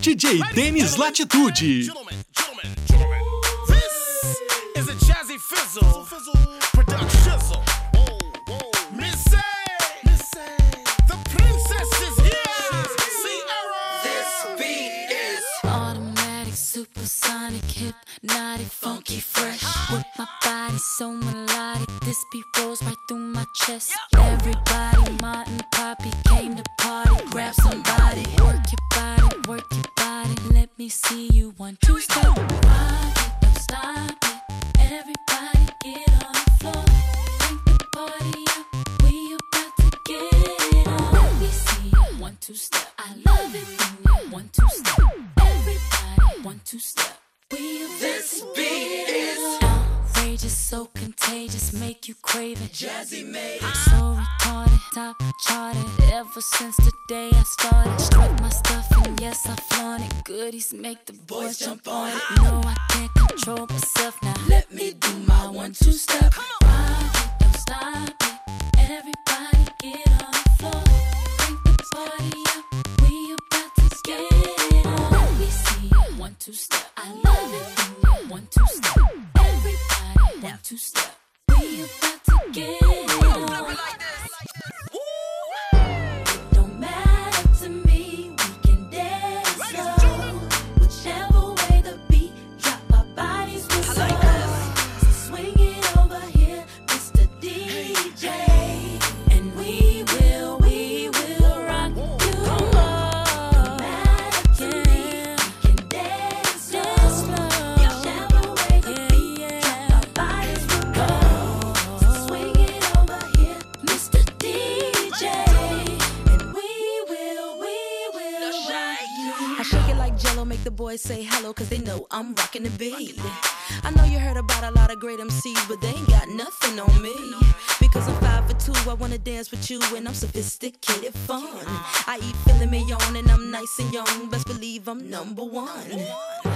DJ Denis Latitude. Gentlemen, gentlemen, gentlemen. This is a Jazzy Fizzle production. Missy, the princess is here. Ciara. This beat is Automatic, supersonic, hypnotic, funky, fresh. With my body so melodic, this beat rolls right through my chest. Everybody, Martin, Poppy me see you one, two, step. Rock it, don't stop it. Everybody get on the floor. Crank the party up. We about to get it on. Let me see you one, two, step. I love it when you one, two, step. Everybody, one, two, step. We This beat is outrageous, so contagious, make you crave it. Jazzy made So retarded, top charted. Ever since the day I started, strut my stuff and yes I flaunt it. Goodies make the boys jump on it. No, I can't control myself now. Let me do my one two step. Rock it, don't stop it. Everybody get on the floor. Crank the party up. We about to get it on. Let me see you one two step. I love it one two step. Everybody one two step. We about to get it on. Dance with you, and I'm sophisticated fun. I eat filet mignon, and I'm nice and young. Best believe I'm number one.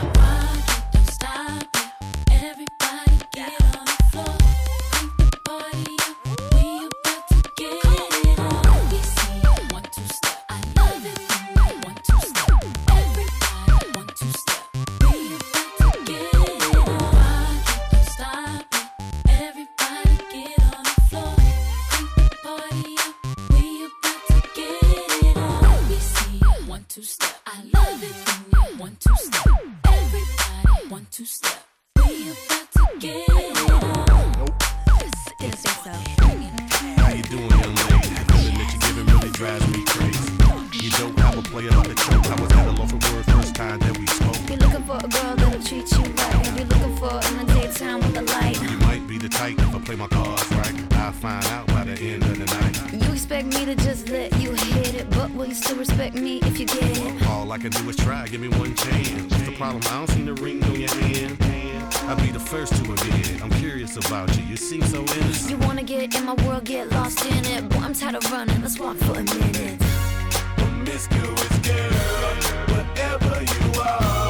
Play my cards right. I'll find out by the end of the night. You expect me to just let you hit it, but will you still respect me if you get it? All I can do is try, give me one chance. What's the problem? I don't see the ring on your hand. I'll be the first to admit it. I'm curious about you. You seem so innocent. You wanna get in my world, get lost in it. Boy, I'm tired of running. Let's walk for a minute. Promiscuous girl, whatever you are,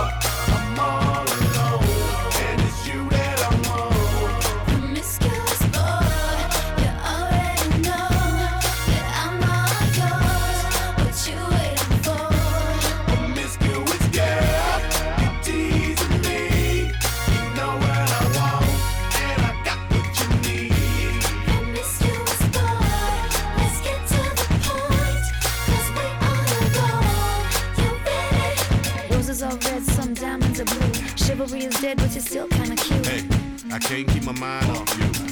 Chivalry is dead, but you're still kinda cute. Hey, I can't keep my mind off you.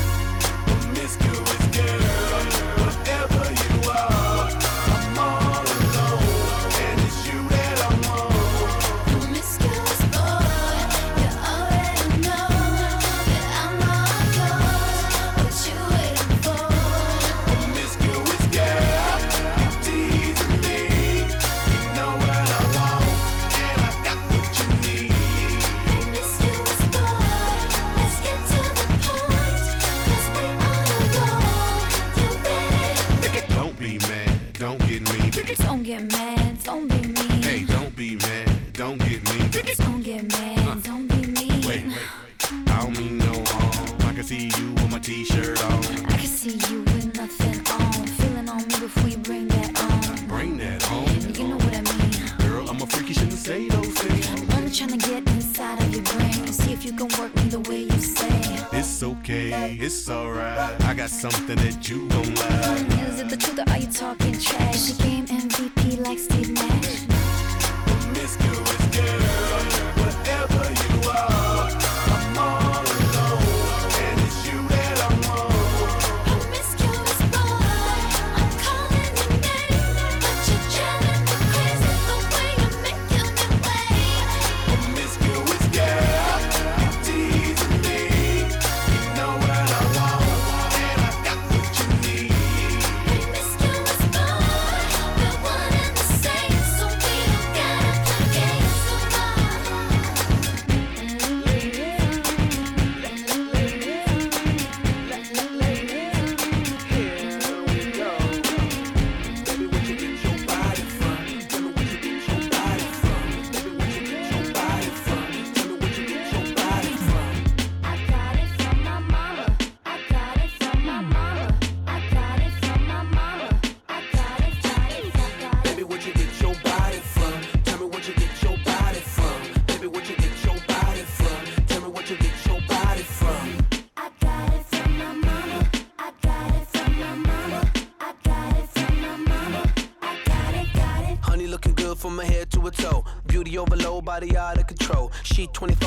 She 20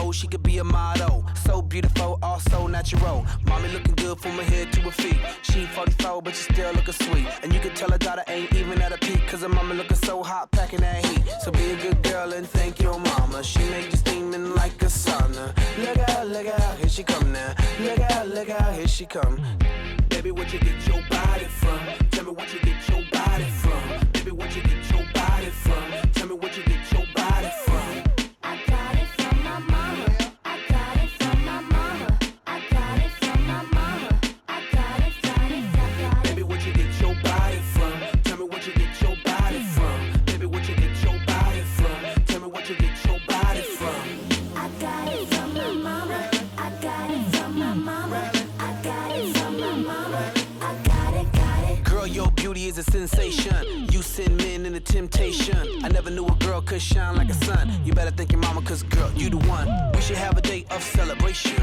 you the one. We should have a day of celebration.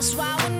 That's why when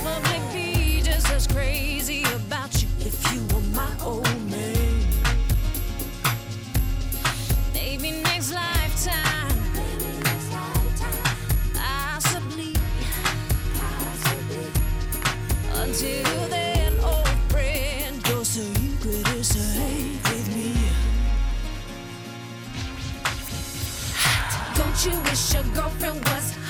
Probably be just as crazy about you if you were my old man. Maybe next lifetime. Possibly. Until then, old friend, your secret is safe with me. Don't you wish your girlfriend was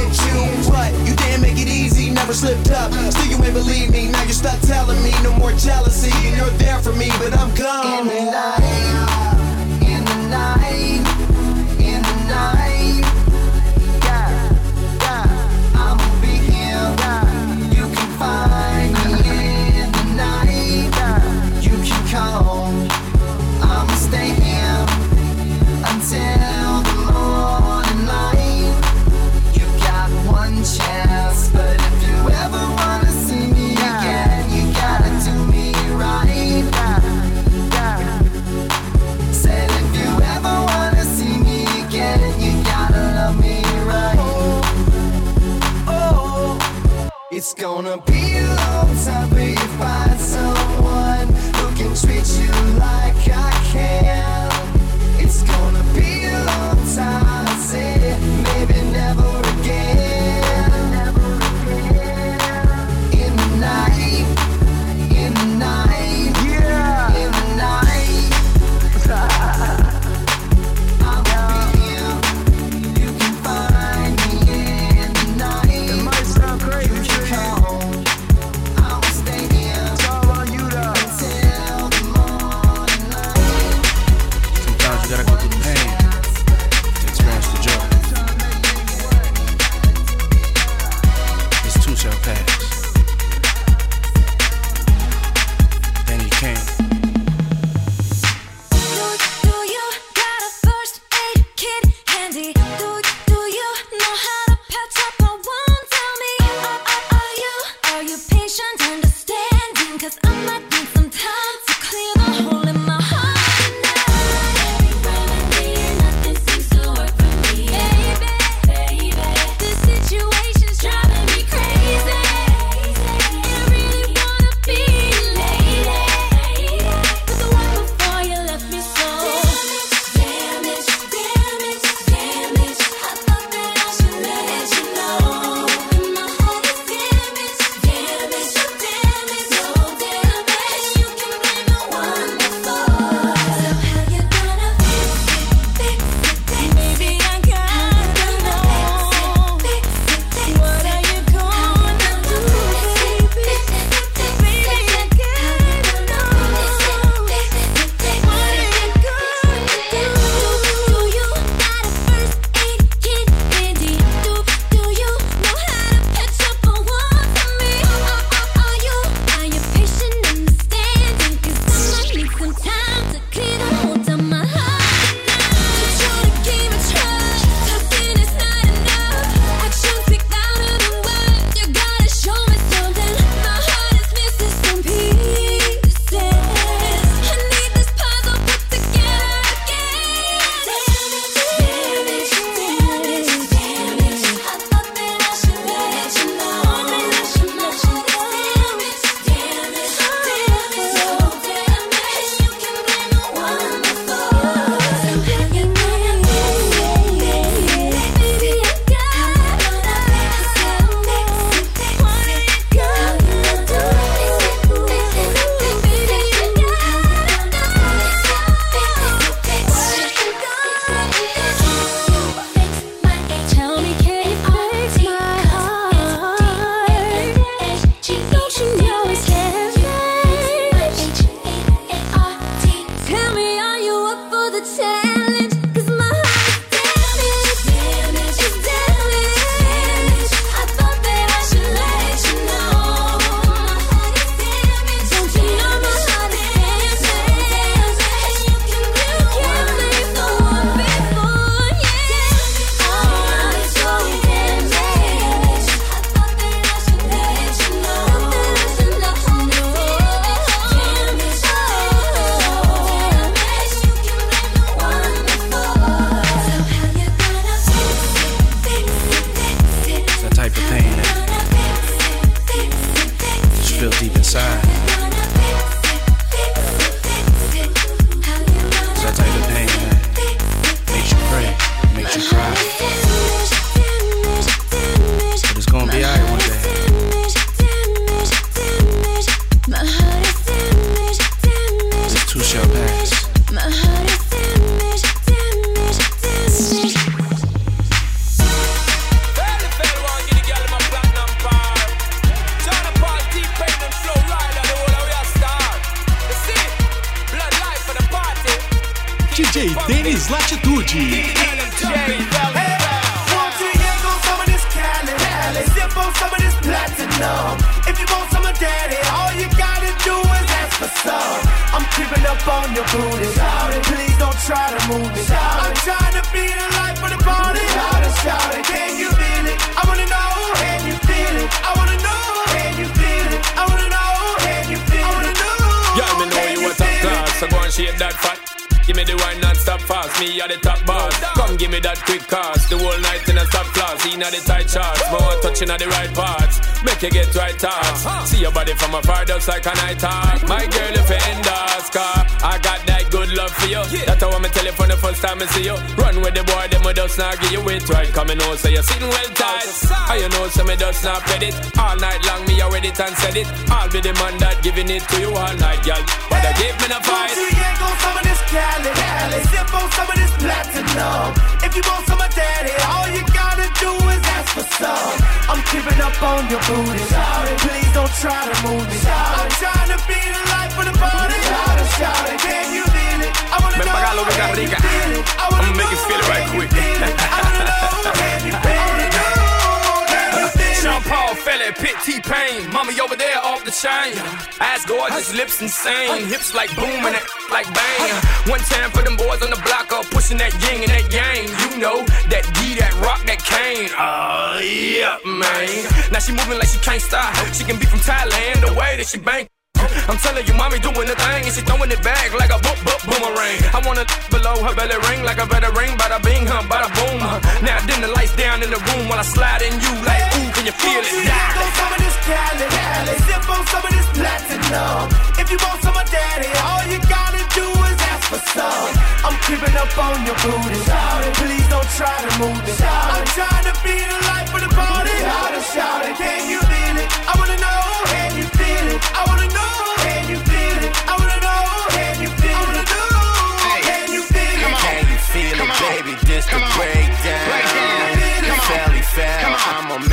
hit you. What? You didn't make it easy, never slipped up. Still, you ain't believe me. Now you're stuck telling me no more jealousy. And you're there for me, but I'm gone. In the night, in the night. gonna your past. Like a night hawk. My girl, if you end us, car, I got that good love for you. That's how I'm tell you from the first time I see you. Run with the boy, them we just not give you it right. And know, so you're sitting well tight. And you know, so me just not pet it. All night long, me already it and said it. I'll be the man that giving it to you all night, girl. But I give me the Want fight. to yank on some of this Cali, Cali. Sip on some of this platinum. If you want some of daddy, all you gotta do is ask for some. I'm creeping up on your booty. Shout it. Please don't try to move me. Shout I'm trying to be the life of the party. Shout it, shout it. Can you feel it? I wanna Ven know. pa' acá, Luis can you feel it? I wanna I'ma make you feel it right quick. feel it? I wanna know. Can you feel it? Fella, Pit T-Pain. Mommy over there off the chain. Ass gorgeous, lips insane. Hips like boom and that like bang. One time for them boys on the block up, pushing that yin and that yang. You know, that D, that rock, that cane. Oh, yeah, man. Now she moving like she can't stop. She can be from Thailand, the way that she bang. I'm telling you, mommy doing the thing, and she throwing it back like a boop boop boomerang. I wanna below her belly ring like a better ring, bada bing, huh, bada boom. Huh. Now then the lights down in the room while I slide in you like, ooh, can you feel it? Yank on some of this Cali. Sip on some of this platinum. If you want some of daddy, all you gotta do is ask for some. I'm creeping up on your booty. Shout it. Please don't try to move me. Shout I'm trying to be the life of the party. Shout it, shout it. Can you feel it? I wanna know. This the breakdown. Fairly foul, I'ma make you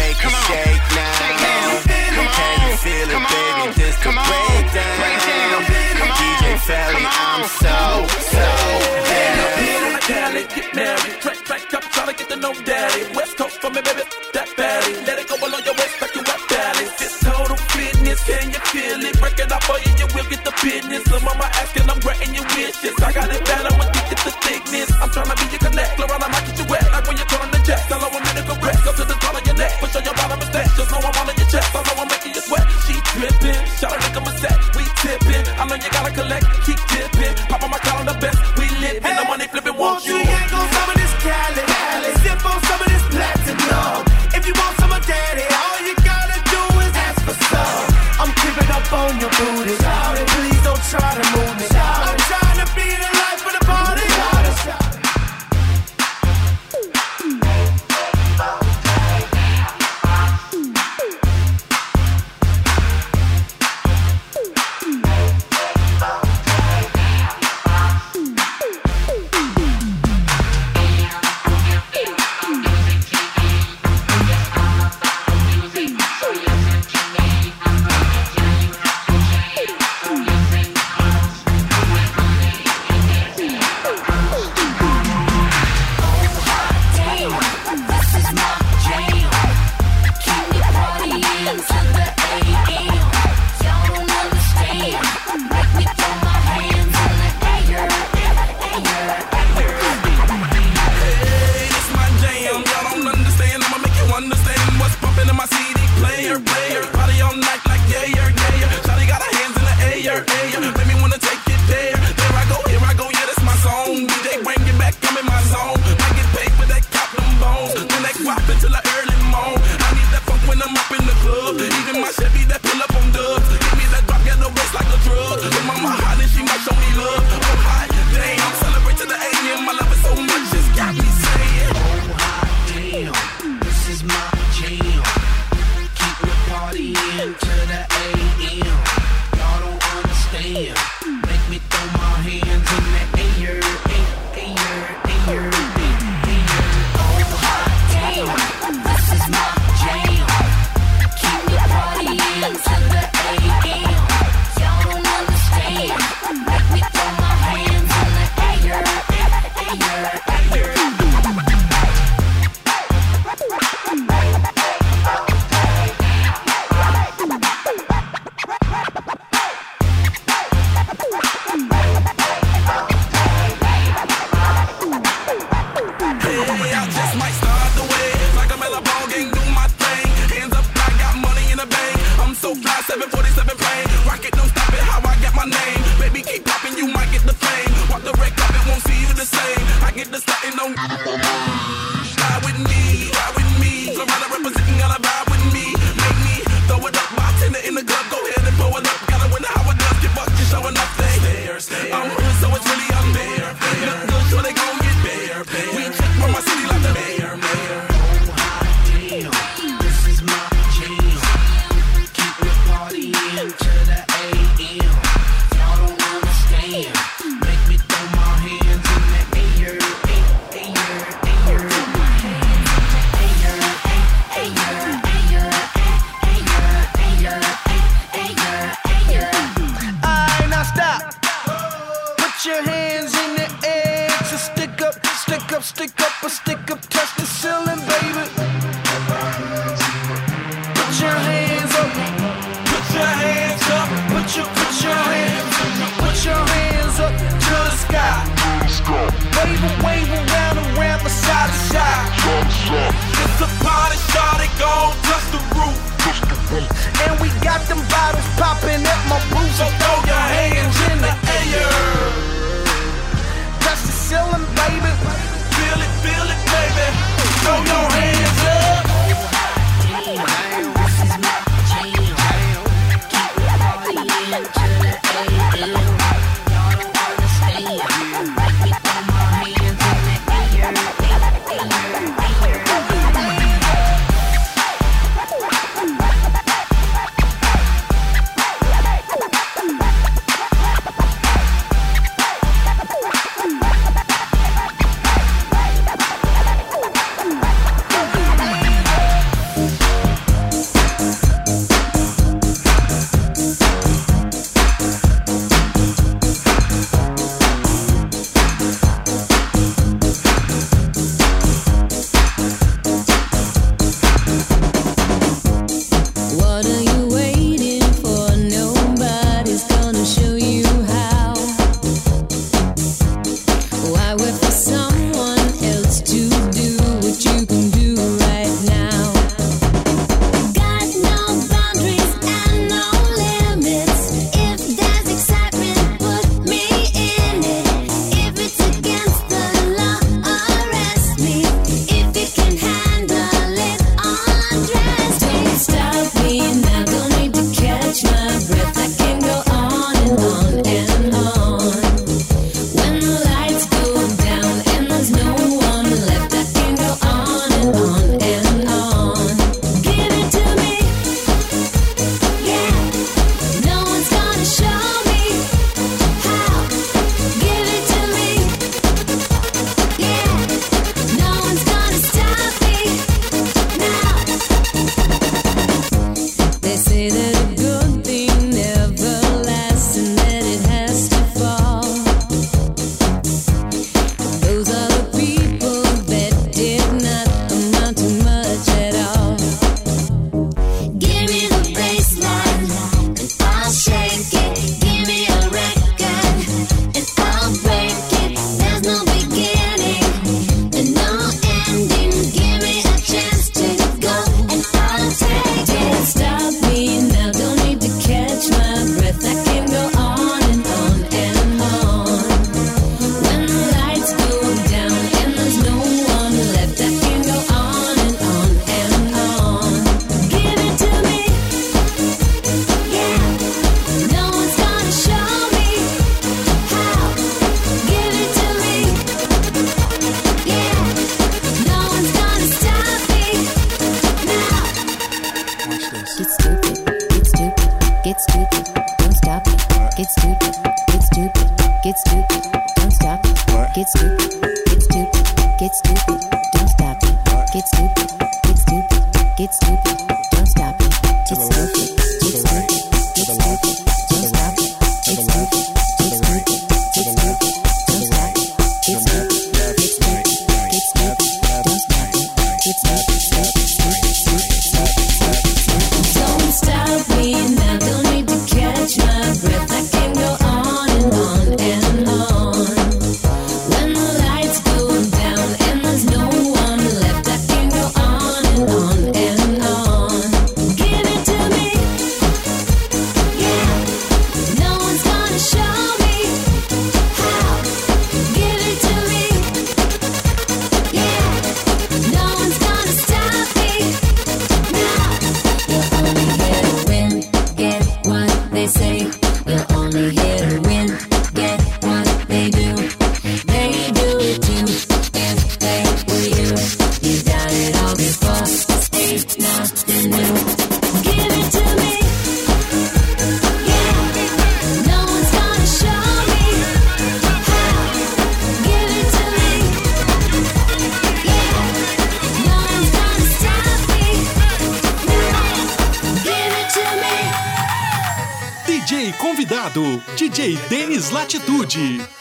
de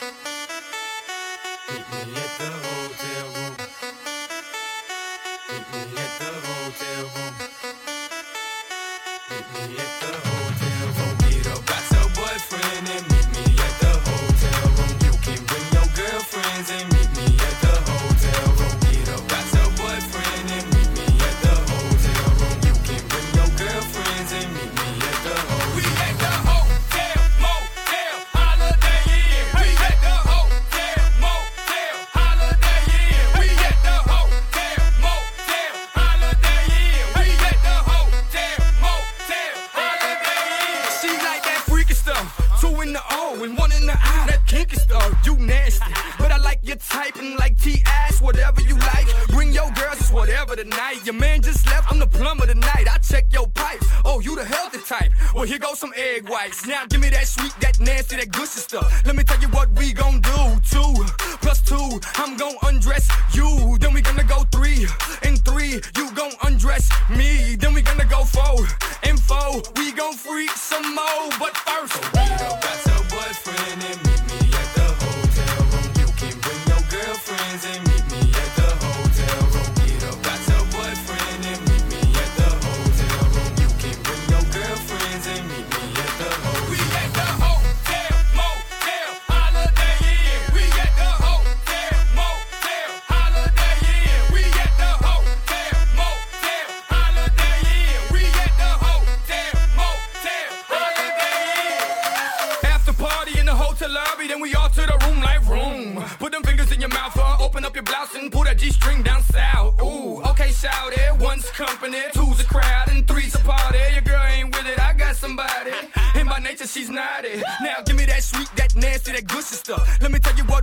that good stuff. Let me tell you what.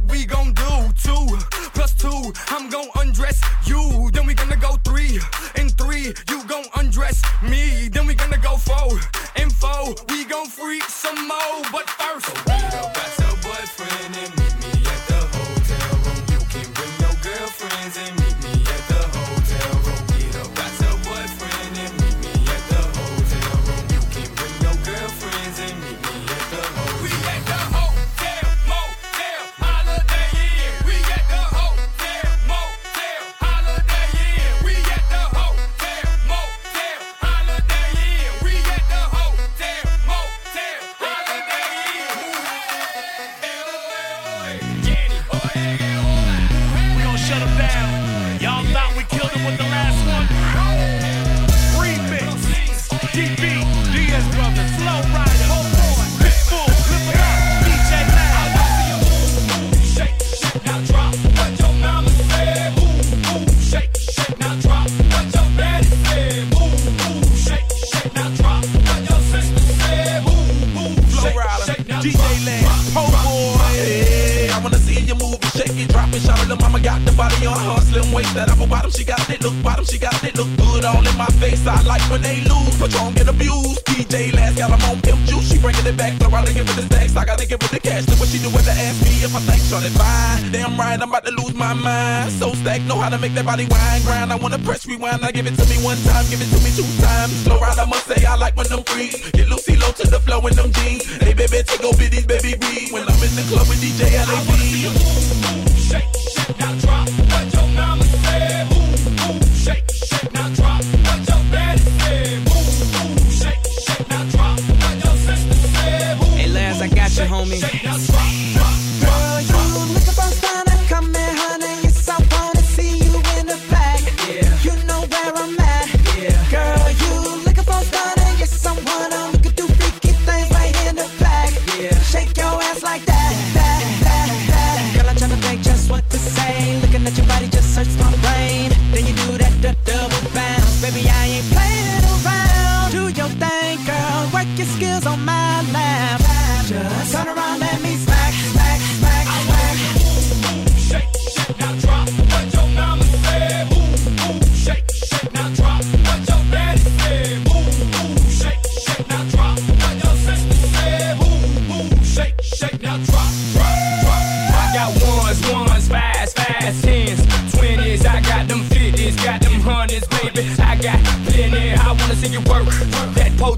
high. Damn right, I'm about to lose my mind. So stack, know how to make that body wine, grind. I wanna press rewind. I give it to me one time, give it to me two times. Slow ride, I must say, I like when them freaks get Lucy low to the flow in them jeans. Hey, baby, take over these baby B. When I'm in the club with DJ LAB. I wanna shake, shake, now drop what your mama said. Move, move, shake, shake, now drop what your daddy said. Move, move, shake, shake, now drop what your sister said. Hey, Laz, I got you, homie.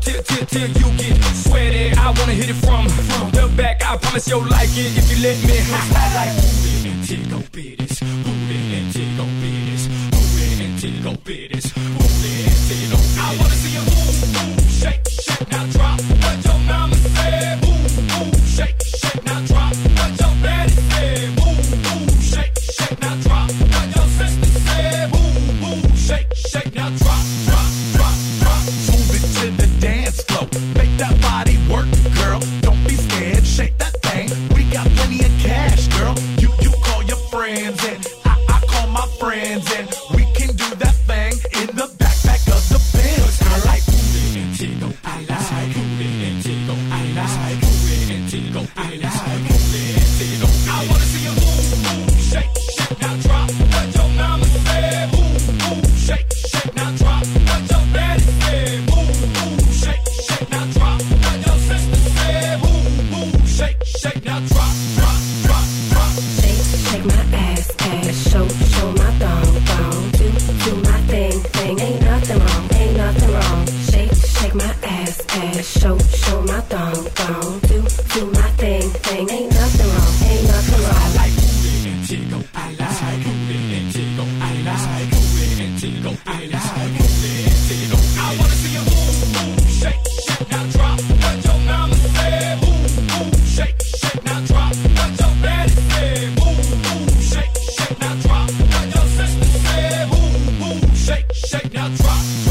till, till, till you get sweaty. I wanna hit it from, from the back. I promise you'll like it if you let me. I like it. Tickle shake, shake, now drop.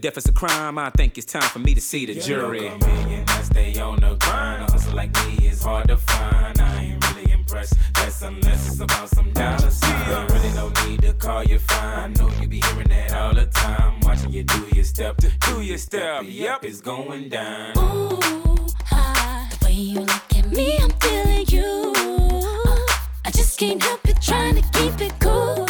If death is a crime, I think it's time for me to see the jury. Yeah, million, I stay on the grind. A hustle like me is hard to find. I ain't really impressed. That's unless it's about some dollar sign. Really no need to call you fine. I know you be hearing that all the time. Watching you do your step, do your step. Yep, it's going down. Ooh, hi. The way you look at me, I'm feeling you. Uh, I just can't help it, trying to keep it cool.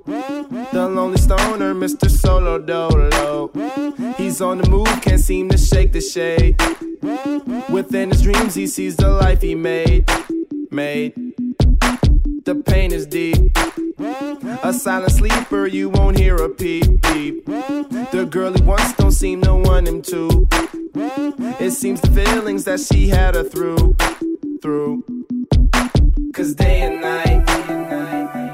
The lonely stoner, Mr. Solo Dolo. He's on the move, can't seem to shake the shade. Within his dreams, he sees the life he made. Made. The pain is deep. A silent sleeper, you won't hear a peep peep. The girl he wants don't seem to want him to. It seems the feelings that she had her through, through. Cause day and night,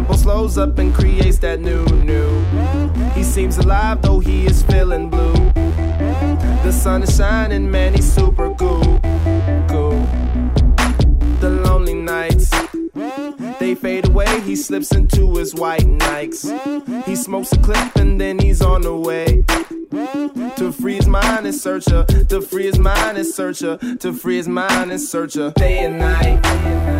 tempo slows up and creates that new, new. He seems alive though he is feeling blue. The sun is shining, man, he's super cool. Cool. The lonely nights. They fade away, he slips into his white Nikes. He smokes a clip and then he's on the way. To free his mind and search her. To free his mind and search her. To free his mind and search her. Day and night.